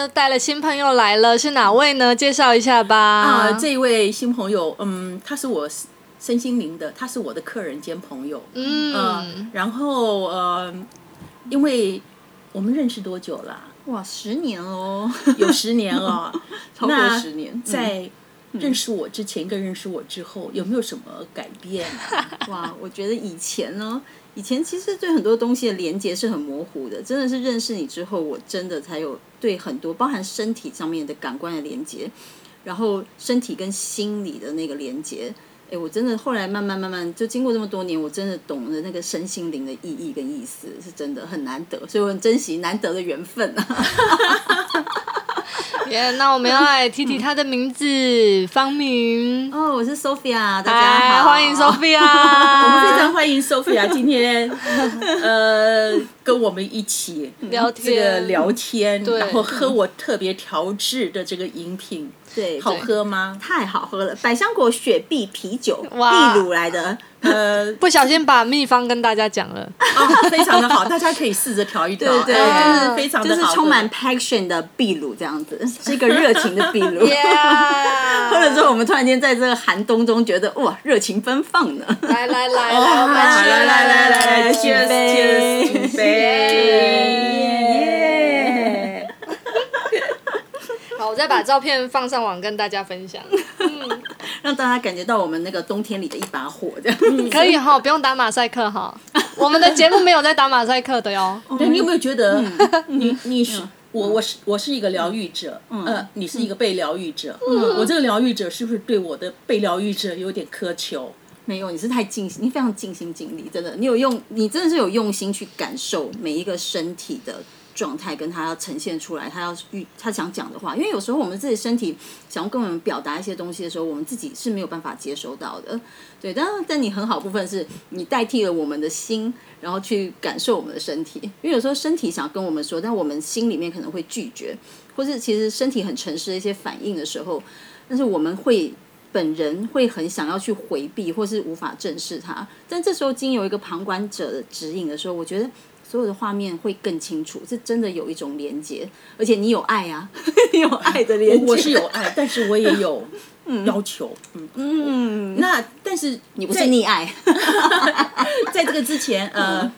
又带了新朋友来了，是哪位呢？介绍一下吧。啊，这一位新朋友，嗯，他是我身心灵的，他是我的客人兼朋友。嗯，然后呃，因为我们认识多久了？哇，十年哦，有十年了，超过十年。在认识我之前跟认识我之后，有没有什么改变啊？哇，我觉得以前呢，以前其实对很多东西的连接是很模糊的，真的是认识你之后，我真的才有对很多包含身体上面的感官的连接，然后身体跟心理的那个连接。哎，我真的后来慢慢慢慢，就经过这么多年，我真的懂了那个身心灵的意义跟意思，是真的很难得，所以我很珍惜难得的缘分啊。耶，那我们要来提提他的名字，方明。哦，我是 Sophia，大家好，欢迎 Sophia。我们非常欢迎 Sophia 今天呃跟我们一起聊这个聊天，然后喝我特别调制的这个饮品，对，好喝吗？太好喝了，百香果雪碧啤酒，哇秘鲁来的，呃，不小心把秘方跟大家讲了。哦，非常的好，大家可以试着调一调，对对哎对真是非常就的好，是充满 passion 的秘鲁这样子，是一个热情的秘鲁。喝了之后，我们突然间在这个寒冬中觉得哇，热情奔放呢。来来来哦来，我们好去来来来来来举，cheers 杯 cheers，举杯，耶！好，我再把照片放上网跟大家分享。让大家感觉到我们那个冬天里的一把火，这样。可以哈，不用打马赛克哈。我们的节目没有在打马赛克的哟。对，你有没有觉得你你是我我是我是一个疗愈者，呃，你是一个被疗愈者，嗯我这个疗愈者是不是对我的被疗愈者有点苛求？没有，你是太尽心，你非常尽心尽力，真的，你有用，你真的是有用心去感受每一个身体的状态，跟他要呈现出来，他要预他想讲的话。因为有时候我们自己身体想要跟我们表达一些东西的时候，我们自己是没有办法接收到的。对，但但你很好部分是你代替了我们的心，然后去感受我们的身体。因为有时候身体想要跟我们说，但我们心里面可能会拒绝，或是其实身体很诚实的一些反应的时候，但是我们会。本人会很想要去回避，或是无法正视它。但这时候经由一个旁观者的指引的时候，我觉得所有的画面会更清楚，是真的有一种连接，而且你有爱啊，你有爱的连接。我是有爱，但是我也有要求，嗯。嗯。那但是你不是溺爱，在这个之前，呃，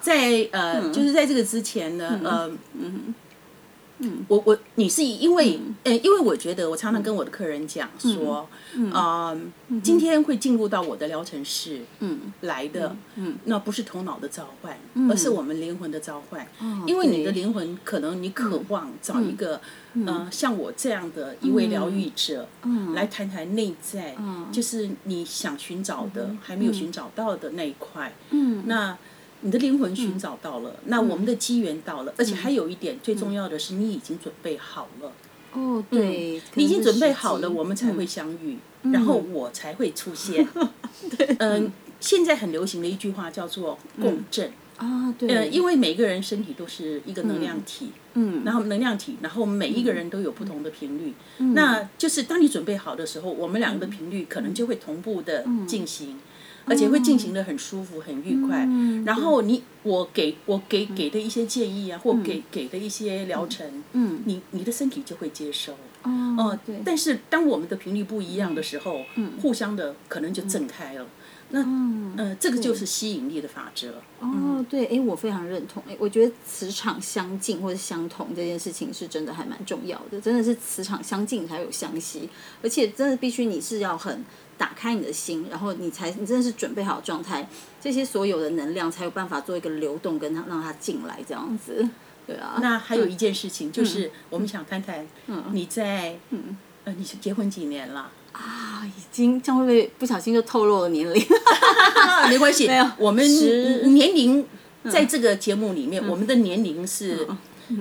在呃，就是在这个之前呢，呃，嗯，我我你是因为，呃，因为我觉得我常常跟我的客人讲说，啊，今天会进入到我的疗程室，嗯，来的，嗯，那不是头脑的召唤，而是我们灵魂的召唤，因为你的灵魂可能你渴望找一个，呃，像我这样的一位疗愈者，嗯，来谈谈内在，就是你想寻找的还没有寻找到的那一块，嗯，那。你的灵魂寻找到了，那我们的机缘到了，而且还有一点最重要的是，你已经准备好了。哦，对，你已经准备好了，我们才会相遇，然后我才会出现。嗯，现在很流行的一句话叫做共振。啊，对，呃，因为每个人身体都是一个能量体，嗯，然后能量体，然后每一个人都有不同的频率，那就是当你准备好的时候，我们两个的频率可能就会同步的进行。而且会进行的很舒服、很愉快。嗯然后你我给我给给的一些建议啊，或给给的一些疗程，嗯，你你的身体就会接收。哦，对。但是当我们的频率不一样的时候，嗯，互相的可能就震开了。那呃，这个就是吸引力的法则。哦，对，哎，我非常认同。哎，我觉得磁场相近或者相同这件事情是真的还蛮重要的。真的是磁场相近才有相吸，而且真的必须你是要很。打开你的心，然后你才你真的是准备好状态，这些所有的能量才有办法做一个流动，跟它让它进来这样子。对啊。那还有一件事情，就是我们想谈谈，你在呃，你是结婚几年了？啊，已经这样会不会不小心就透露了年龄？没关系，没有，我们年龄在这个节目里面，我们的年龄是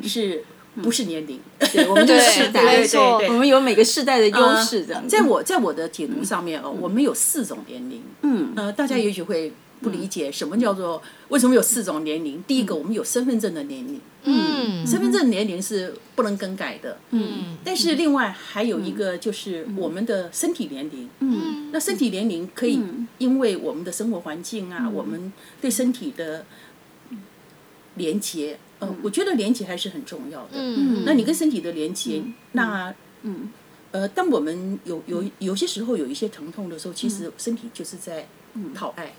是。不是年龄，对，我们就是世代，没错，我们有每个世代的优势。这样，在我在我的解读上面哦，我们有四种年龄。嗯，呃，大家也许会不理解什么叫做为什么有四种年龄。第一个，我们有身份证的年龄，嗯，身份证年龄是不能更改的，嗯。但是另外还有一个就是我们的身体年龄，嗯，那身体年龄可以因为我们的生活环境啊，我们对身体的连接。呃，我觉得连接还是很重要的。嗯那你跟身体的连接，那嗯呃，当我们有有有些时候有一些疼痛的时候，其实身体就是在讨爱，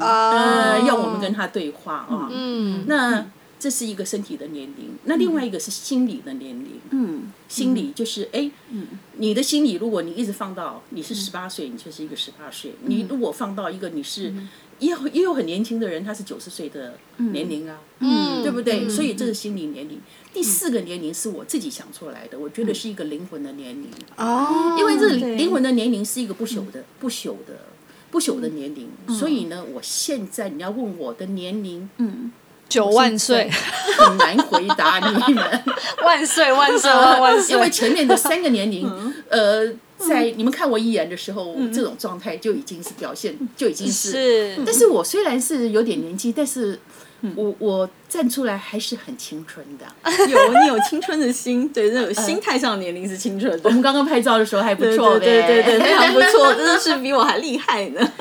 啊呃，要我们跟他对话啊。嗯那这是一个身体的年龄，那另外一个是心理的年龄。嗯心理就是哎，你的心理，如果你一直放到你是十八岁，你就是一个十八岁；你如果放到一个你是也有也有很年轻的人，他是九十岁的年龄啊，嗯。对不对？所以这是心理年龄。第四个年龄是我自己想出来的，我觉得是一个灵魂的年龄，哦，因为这灵魂的年龄是一个不朽的、不朽的、不朽的年龄。所以呢，我现在你要问我的年龄，嗯，九万岁，很难回答你们。万岁万岁万万岁！因为前面的三个年龄，呃，在你们看我一眼的时候，这种状态就已经是表现，就已经是。是但是我虽然是有点年纪，但是我我站出来还是很青春的。有你有青春的心，对，那种心态上的年龄是青春的。我们刚刚拍照的时候还不错，对对对对，非常不错，真的是比我还厉害呢。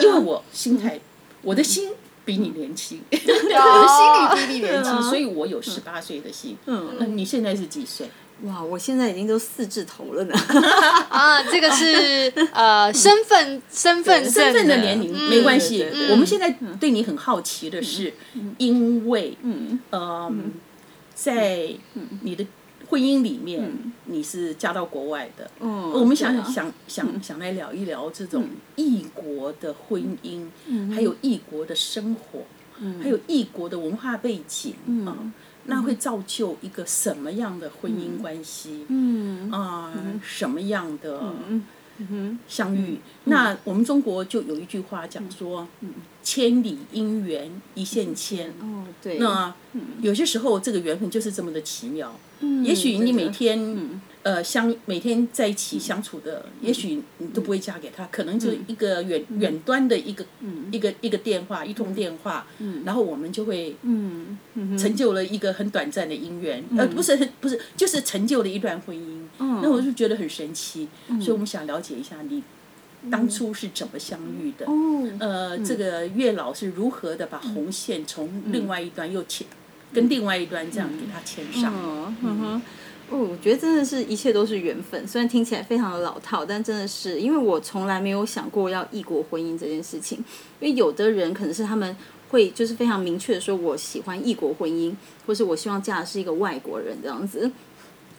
因为我心态，我的心比你年轻，我的 心里比你年轻，所以我有十八岁的心。嗯。嗯，你现在是几岁？哇，我现在已经都四字头了呢。啊，这个是呃身份身份身份的年龄没关系。我们现在对你很好奇的是，因为嗯。呃，在你的婚姻里面，你是嫁到国外的。嗯，我们想啊。想想想来聊一聊这种异国的婚姻，还有异国的生活，还有异国的文化背景啊，那会造就一个什么样的婚姻关系？嗯。啊，什么样的嗯相遇？那我们中国就有一句话讲说：“千里姻缘一线牵。”哦对，那有些时候这个缘分就是这么的奇妙。嗯也许你每天呃相每天在一起相处的，也许你都不会嫁给他，可能就一个远远端的一个一个一个电话，一通电话，然后我们就会嗯。嗯成就了一个很短暂的姻缘，呃，不是不是，就是成就了一段婚姻。嗯那我就觉得很神奇，所以我们想了解一下你当初是怎么相遇的。哦呃，这个月老是如何的把红线从另外一端又牵，跟另外一端这样给它牵上。嗯嗯哼。哦，我觉得真的是一切都是缘分，虽然听起来非常的老套，但真的是因为我从来没有想过要异国婚姻这件事情。因为有的人可能是他们会就是非常明确的说，我喜欢异国婚姻，或是我希望嫁的是一个外国人这样子。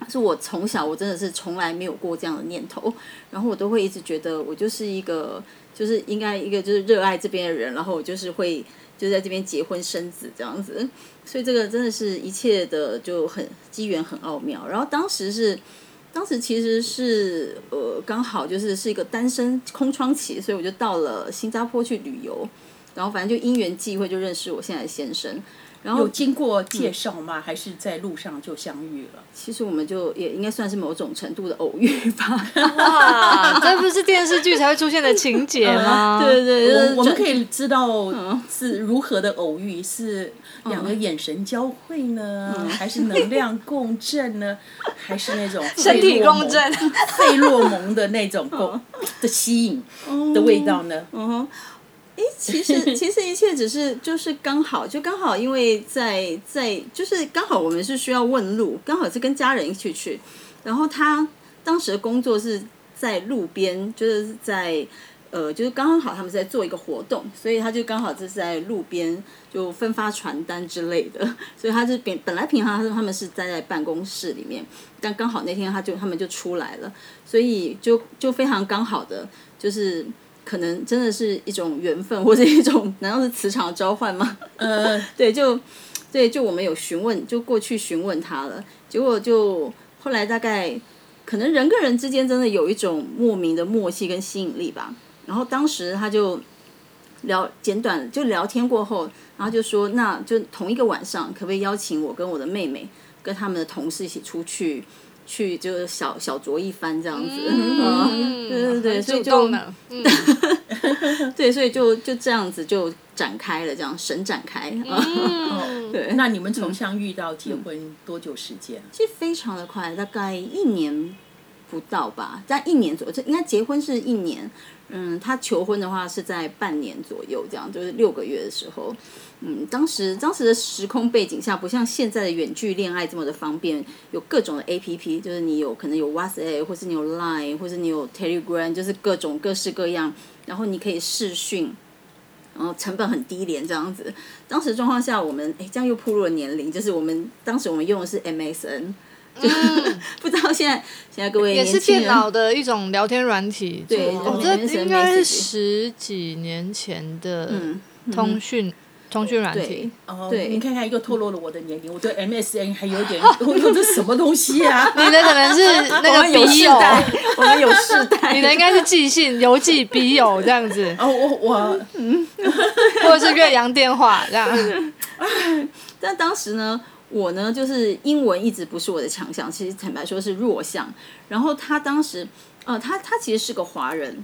是我从小我真的是从来没有过这样的念头，然后我都会一直觉得我就是一个就是应该一个就是热爱这边的人，然后我就是会就在这边结婚生子这样子，所以这个真的是一切的就很机缘很奥妙。然后当时是当时其实是呃刚好就是是一个单身空窗期，所以我就到了新加坡去旅游，然后反正就因缘际会就认识我现在的先生。然后有经过介绍吗？还是在路上就相遇了？其实我们就也应该算是某种程度的偶遇吧。哇，这不是电视剧才会出现的情节吗？对对对，我我们可以知道是如何的偶遇，是两个眼神交汇呢，还是能量共振呢，还是那种身体共振，费洛蒙的那种共的吸引的味道呢？嗯哼，诶，其实其实一切只是就是刚好，就刚好因为在在就是刚好我们是需要问路，刚好是跟家人一起去，然后他当时的工作是在路边，就是在。呃，就是刚刚好他们在做一个活动，所以他就刚好就是在路边就分发传单之类的，所以他就本本来平常他说他们是待在办公室里面，但刚好那天他就他们就出来了，所以就就非常刚好的就是可能真的是一种缘分，或者一种 难道是磁场的召唤吗？呃，对，就对，就我们有询问，就过去询问他了，结果就后来大概可能人跟人之间真的有一种莫名的默契跟吸引力吧。然后当时他就聊简短就聊天过后，然后就说，那就同一个晚上，可不可以邀请我跟我的妹妹跟他们的同事一起出去？去就是小小酌一番这样子，嗯，对对 对，所以就对，所以就就这样子就展开了，这样神展开 对，那你们从相遇到结婚多久时间？其实非常的快，大概一年不到吧，在一年左右，这应该结婚是一年。嗯，他求婚的话是在半年左右，这样就是六个月的时候。嗯，当时当时的时空背景下，不像现在的远距恋爱这么的方便，有各种的 A P P，就是你有可能有 WhatsApp，或是你有 Line，或是你有 Telegram，就是各种各式各样，然后你可以视讯，然后成本很低廉这样子。当时状况下，我们哎，这样又步入了年龄，就是我们当时我们用的是 MSN 嗯，不知道现在现在各位也是电脑的一种聊天软体，对，我觉得应该是十几年前的通讯通讯软体。哦，对，你看看又透露了我的年龄，我对 MSN 还有点，我用这什么东西啊？你的可能是那个笔友，我们有世代，你的应该是寄信、邮寄、笔友这样子。哦，我我嗯，或者是岳阳电话这样。但当时呢？我呢，就是英文一直不是我的强项，其实坦白说是弱项。然后他当时，呃，他他其实是个华人，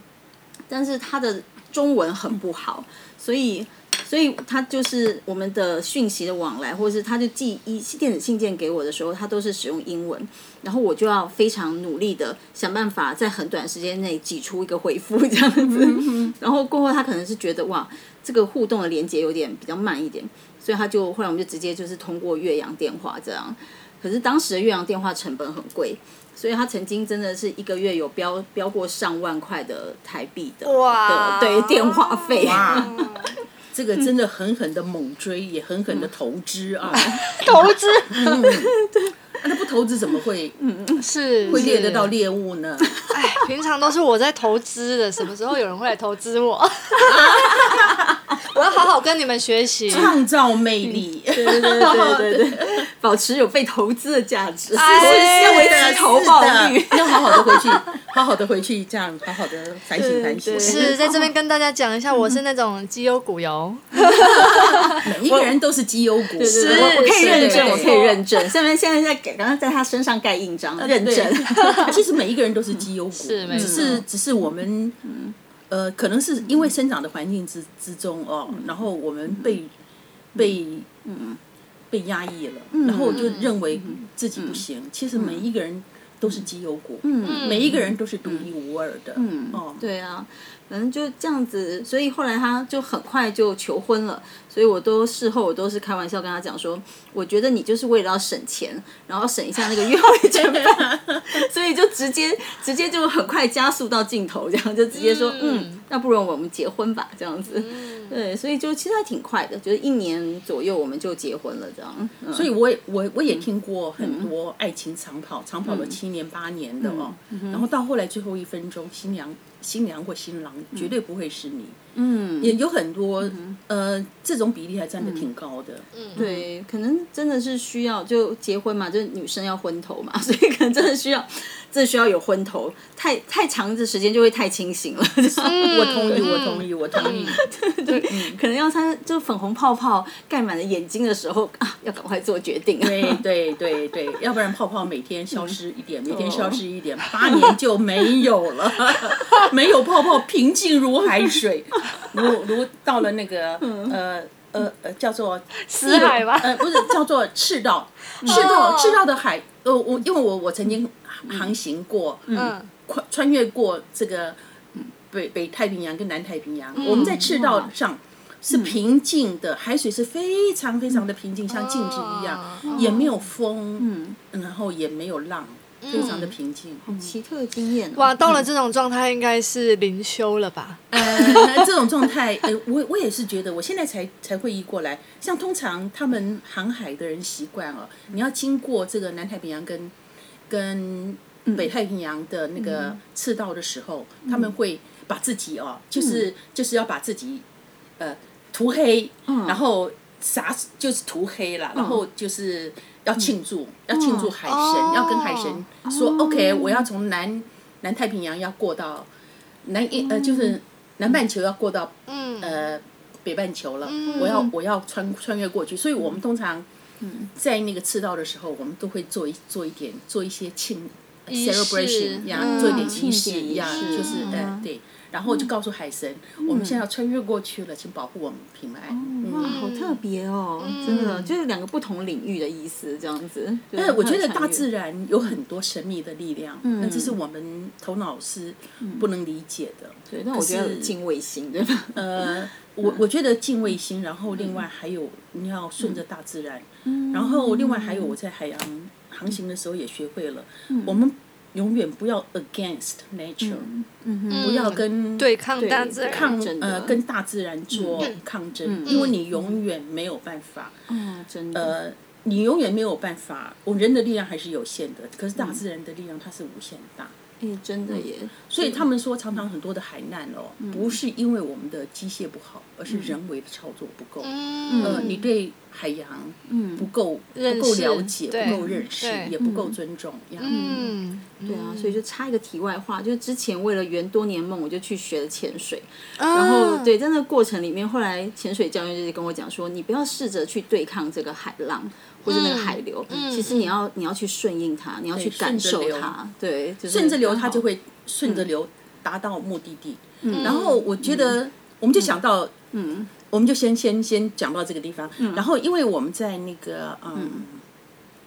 但是他的中文很不好，所以所以他就是我们的讯息的往来，或者是他就寄一电子信件给我的时候，他都是使用英文，然后我就要非常努力的想办法在很短时间内挤出一个回复这样子。然后过后他可能是觉得哇，这个互动的连接有点比较慢一点。所以他就后来我们就直接就是通过岳阳电话这样，可是当时的岳阳电话成本很贵，所以他曾经真的是一个月有标标过上万块的台币的的对电话费，这个真的狠狠的猛追，也狠狠的投资啊，投资，对，那不投资怎么会嗯是会猎得到猎物呢？哎，平常都是我在投资的，什么时候有人会来投资我？我要好好跟你们学习，创造魅力，对对对对对，保持有被投资的价值，先维持投报率，要好好的回去，好好的回去，这样好好的反省反省。是在这边跟大家讲一下，我是那种绩优股哟，每一个人都是绩优股，是，我可以认证，我可以认证。下面现在在刚刚在他身上盖印章认证，其实每一个人都是绩优股，是，只是只是我们。呃，可能是因为生长的环境之之中哦，然后我们被被嗯。被压抑了，然后就认为自己不行。其实每一个人都是绩优股，嗯每一个人都是独一无二的。嗯哦，对啊。反正就这样子，所以后来他就很快就求婚了。所以我都事后我都是开玩笑跟他讲说，我觉得你就是为了要省钱，然后省一下那个约会成本，所以就直接直接就很快加速到镜头，这样就直接说，嗯，那不如我们结婚吧，这样子。对，所以就其实还挺快的，就是一年左右我们就结婚了，这样。所以我也我我也听过很多爱情长跑，长跑了七年八年的哦，然后到后来最后一分钟，新娘。新娘或新郎绝对不会是你，嗯，也有很多，呃，这种比例还占的挺高的，嗯，对，可能真的是需要就结婚嘛，就是女生要昏头嘛，所以可能真的需要。这需要有昏头，太太长的时间就会太清醒了。我同意，我同意，我同意。对，可能要他就粉红泡泡盖满了眼睛的时候啊，要赶快做决定。对对对对，要不然泡泡每天消失一点，每天消失一点，八年就没有了。没有泡泡，平静如海水，如如到了那个呃呃呃叫做死海吧？呃，不是叫做赤道，赤道赤道的海。呃，我因为我我曾经。航行过，嗯，穿穿越过这个北北太平洋跟南太平洋，我们在赤道上是平静的，海水是非常非常的平静，像静止一样，也没有风，嗯，然后也没有浪，非常的平静，奇特经验。哇，到了这种状态应该是灵修了吧？呃，这种状态，呃，我我也是觉得，我现在才才会意过来。像通常他们航海的人习惯哦，你要经过这个南太平洋跟。跟北太平洋的那个赤道的时候，他们会把自己哦，就是就是要把自己呃涂黑，然后啥就是涂黑了，然后就是要庆祝，要庆祝海神，要跟海神说，OK，我要从南南太平洋要过到南呃，就是南半球要过到呃北半球了，我要我要穿穿越过去，所以我们通常。在那个赤道的时候，我们都会做一做一点，做一些庆 celebration 一样，做一点仪式一样，就是呃对。然后就告诉海神，我们现在要穿越过去了，请保护我们平安。嗯。哇，好特别哦，真的就是两个不同领域的意思，这样子。但是我觉得大自然有很多神秘的力量，那这是我们头脑是不能理解的。对，但我觉得是敬畏心，对吧？呃，我我觉得敬畏心，然后另外还有你要顺着大自然，然后另外还有我在海洋航行的时候也学会了，我们永远不要 against nature，、不要跟对抗大自然，抗呃跟大自然做抗争，因为你永远没有办法，嗯，真的。呃，你永远没有办法，我人的力量还是有限的，可是大自然的力量它是无限大。哎，真的耶。所以他们说，常常很多的海难哦，不是因为我们的机械不好，而是人为的操作不够。嗯。呃，你对海洋嗯。不够不够了解，不够认识，也不够尊重呀。嗯，对啊，所以就插一个题外话，就是之前为了圆多年梦，我就去学了潜水。然然后对，在那个过程里面，后来潜水教练就是跟我讲说，你不要试着去对抗这个海浪或者那个海流，其实你要你要去顺应它，你要去感受它，对，就是顺着流，它就会顺着流达到目的地。然后我觉得，我们就想到，嗯，我们就先先先讲到这个地方。然后，因为我们在那个，嗯，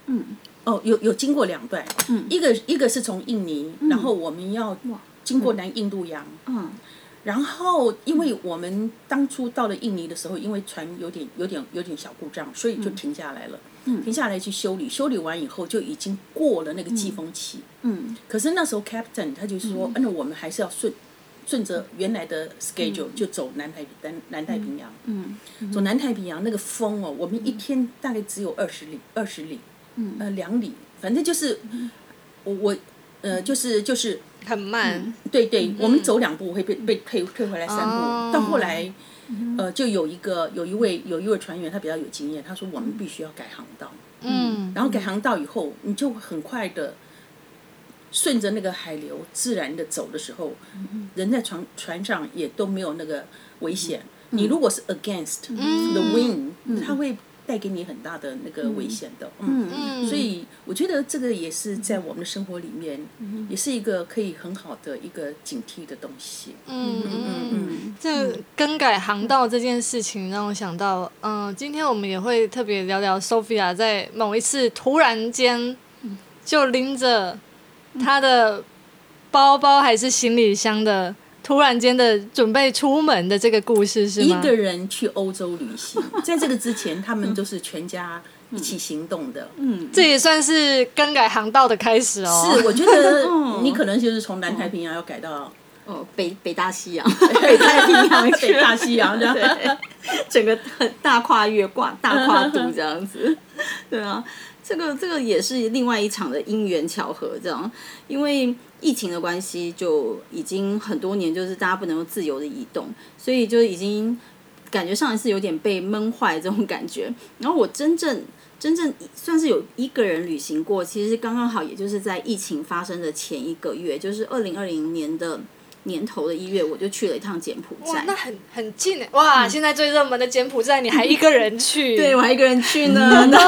嗯，哦，有有经过两段，一个一个是从印尼，然后我们要经过南印度洋，嗯。然后，因为我们当初到了印尼的时候，因为船有点、有点、有点小故障，所以就停下来了。停下来去修理，修理完以后就已经过了那个季风期。嗯。可是那时候 Captain 他就说，那我们还是要顺顺着原来的 schedule 就走南太南南太平洋。嗯走南太平洋那个风哦，我们一天大概只有二十里，二十里，呃，两里，反正就是我我呃，就是就是很慢，对对，我们走两步会被被退退回来三步。哦。到后来，呃，就有一个有一位有一位船员，他比较有经验，他说我们必须要改航道。嗯，然后改航道以后，你就很快的顺着那个海流自然的走的时候，人在船船上也都没有那个危险。你如果是 against the wind，它会带给你很大的那个危险的。嗯，所以我觉得这个也是在我们的生活里面，也是一个可以很好的一个警惕的东西。嗯嗯嗯，这更改航道这件事情让我想到，嗯、今天我们也会特别聊聊 Sophia 在某一次突然间就拎着她的包包还是行李箱的，突然间的准备出门的这个故事是吗？一个人去欧洲旅行，在这个之前，他们都是全家一起行动的。嗯，这也算是更改航道的开始哦。是，我觉得你可能就是从南太平洋要改到哦，北北大西洋，北太平洋去北大西洋这样。对，整个很大跨越跨大跨度这样子，对啊，这个这个也是另外一场的因缘巧合，这样，因为疫情的关系，就已经很多年，就是大家不能够自由的移动，所以就已经感觉上一次有点被闷坏这种感觉。然后我真正真正算是有一个人旅行过，其实刚刚好，也就是在疫情发生的前一个月，就是二零二零年的年头的一月，我就去了一趟柬埔寨，。哇那很很近哎！哇，现在最热门的柬埔寨，你还一个人去？对我还一个人去呢，当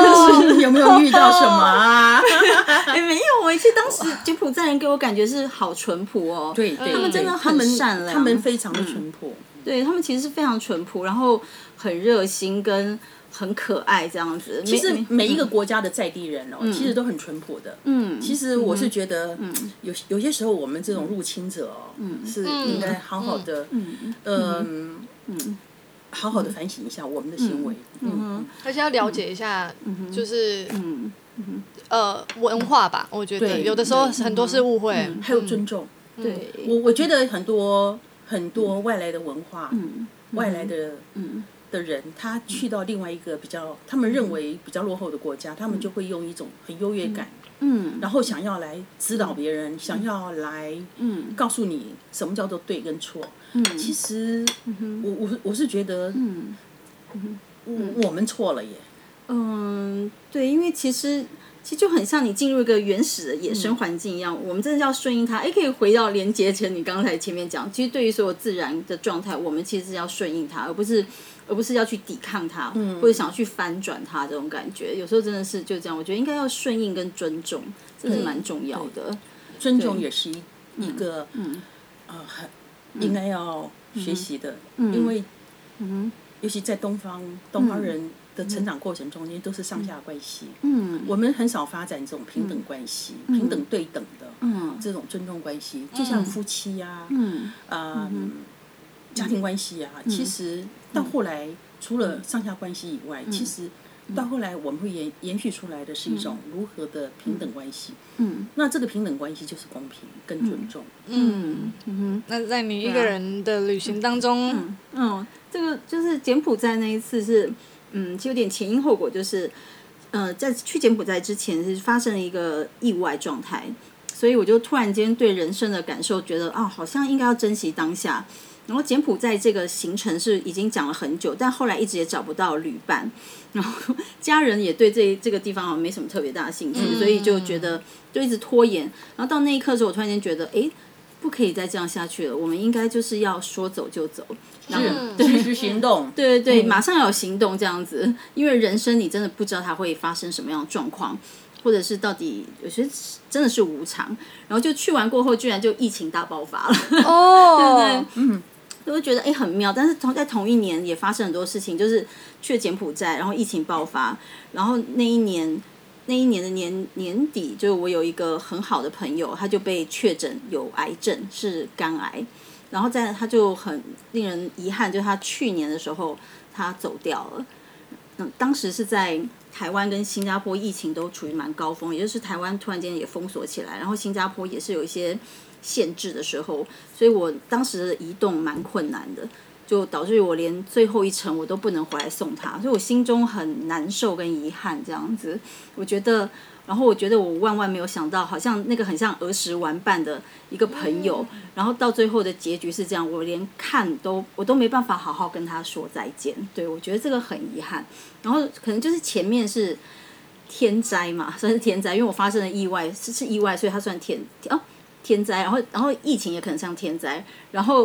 时有没有遇到什么啊？哎、没有哎，其实当时柬埔寨人给我感觉是好淳朴哦，对对，他们真的很善良他们非常的淳朴。对他们其实是非常淳朴，然后很热心跟很可爱这样子。其实每一个国家的在地人哦，其实都很淳朴的。嗯，其实我是觉得，有有些时候我们这种入侵者哦，是应该好好的，嗯。嗯，好好的反省一下我们的行为。嗯，而且要了解一下，就是嗯。呃文化吧。我觉得有的时候很多是误会。还有尊重。对，我我觉得很多很多外来的文化，外来的的人，他去到另外一个比较他们认为比较落后的国家，他们就会用一种很优越感，嗯然后想要来指导别人，想要来嗯告诉你什么叫做对跟错。嗯，其实我我我是觉得，嗯我我们错了耶。嗯，对，因为其实。其实就很像你进入一个原始的野生环境一样，我们真的要顺应它。哎，可以回到连接前你刚才前面讲，其实对于所有自然的状态，我们其实是要顺应它，而不是而不是要去抵抗它，或者想要去翻转它这种感觉。有时候真的是就这样，我觉得应该要顺应跟尊重，这是蛮重要的。尊重也是一一个，呃，很应该要学习的，因为，嗯尤其在东方，东方人的成长过程中间都是上下关系，嗯，我们很少发展这种平等关系、平等对等的，嗯，这种尊重关系，就像夫妻呀，嗯，啊，家庭关系啊，其实到后来除了上下关系以外，其实。到后来，我们会延延续出来的是一种如何的平等关系。嗯，那这个平等关系就是公平跟尊重。嗯。嗯那在你一个人的旅行当中，嗯，这个就是柬埔寨那一次是，嗯，就有点前因后果，就是，呃，在去柬埔寨之前是发生了一个意外状态，所以我就突然间对人生的感受觉得啊，好像应该要珍惜当下。然后柬埔寨这个行程是已经讲了很久，但后来一直也找不到旅伴，然后家人也对这这个地方好像没什么特别大的兴趣，所以就觉得就一直拖延。然后到那一刻的时候，我突然间觉得，哎，不可以再这样下去了，我们应该就是要说走就走，然后及时行动，对对对，马上要行动这样子，因为人生你真的不知道它会发生什么样的状况，或者是到底有些真的是无常。然后就去完过后，居然就疫情大爆发了，哦，对不对？嗯。就会觉得哎很妙，但是同在同一年也发生很多事情，就是去柬埔寨，然后疫情爆发，然后那一年那一年的年年底，就我有一个很好的朋友，他就被确诊有癌症，是肝癌，然后在他就很令人遗憾，就他去年的时候他走掉了，嗯，当时是在台湾跟新加坡疫情都处于蛮高峰，也就是台湾突然间也封锁起来，然后新加坡也是有一些。限制的时候，所以我当时移动蛮困难的，就导致于我连最后一程我都不能回来送他，所以我心中很难受跟遗憾这样子。我觉得，然后我觉得我万万没有想到，好像那个很像儿时玩伴的一个朋友，然后到最后的结局是这样，我连看都我都没办法好好跟他说再见。对我觉得这个很遗憾。然后可能就是前面是天灾嘛，算是天灾，因为我发生了意外，是是意外，所以它算天哦。天灾，然后然后疫情也可能像天灾，然后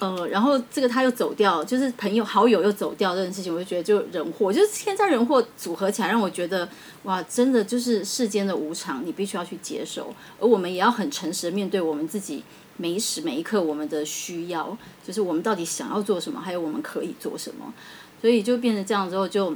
呃，然后这个他又走掉，就是朋友好友又走掉这件事情，我就觉得就人祸，就是天灾人祸组合起来，让我觉得哇，真的就是世间的无常，你必须要去接受，而我们也要很诚实的面对我们自己每一时每一刻我们的需要，就是我们到底想要做什么，还有我们可以做什么，所以就变成这样之后，就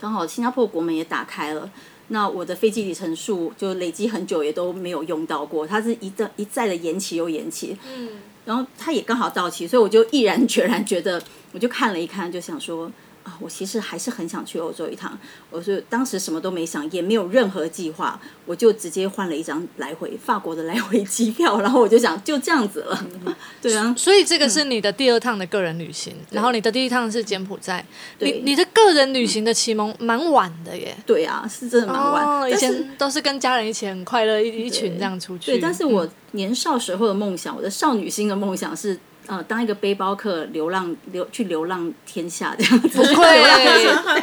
刚好新加坡国门也打开了。那我的飞机里程数就累积很久，也都没有用到过。它是一再一再的延期又延期，嗯，然后他也刚好到期，所以我就毅然决然觉得，我就看了一看，就想说。啊，我其实还是很想去欧洲一趟。我是当时什么都没想，也没有任何计划，我就直接换了一张来回法国的来回机票，然后我就想就这样子了。对啊，所以这个是你的第二趟的个人旅行，然后你的第一趟是柬埔寨。你你的个人旅行的启蒙蛮晚的耶。对啊，是真的蛮晚。以前都是跟家人一起很快乐一一群这样出去。对，但是我年少时候的梦想，我的少女心的梦想是。呃，当一个背包客流浪流去流浪天下这样子，不愧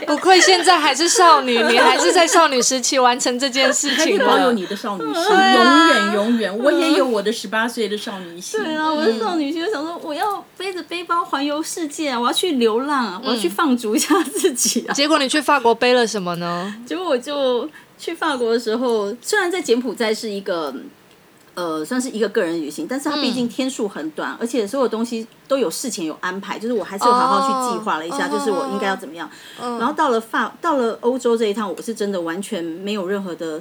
不愧现在还是少女，你还是在少女时期完成这件事情，保有你的少女心，永远永远。我也有我的十八岁的少女心。对啊，我的少女心，我想说我要背着背包环游世界，我要去流浪，我要去放逐一下自己啊。结果你去法国背了什么呢？结果我就去法国的时候，虽然在柬埔寨是一个。呃，算是一个个人旅行，但是它毕竟天数很短，而且所有东西都有事前有安排，就是我还是有好好去计划了一下，就是我应该要怎么样。然后到了法，到了欧洲这一趟，我是真的完全没有任何的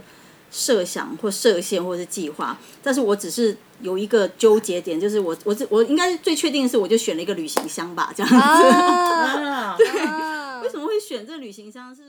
设想或设限或者是计划，但是我只是有一个纠结点，就是我我我应该最确定的是，我就选了一个旅行箱吧，这样子。对，为什么会选这旅行箱？是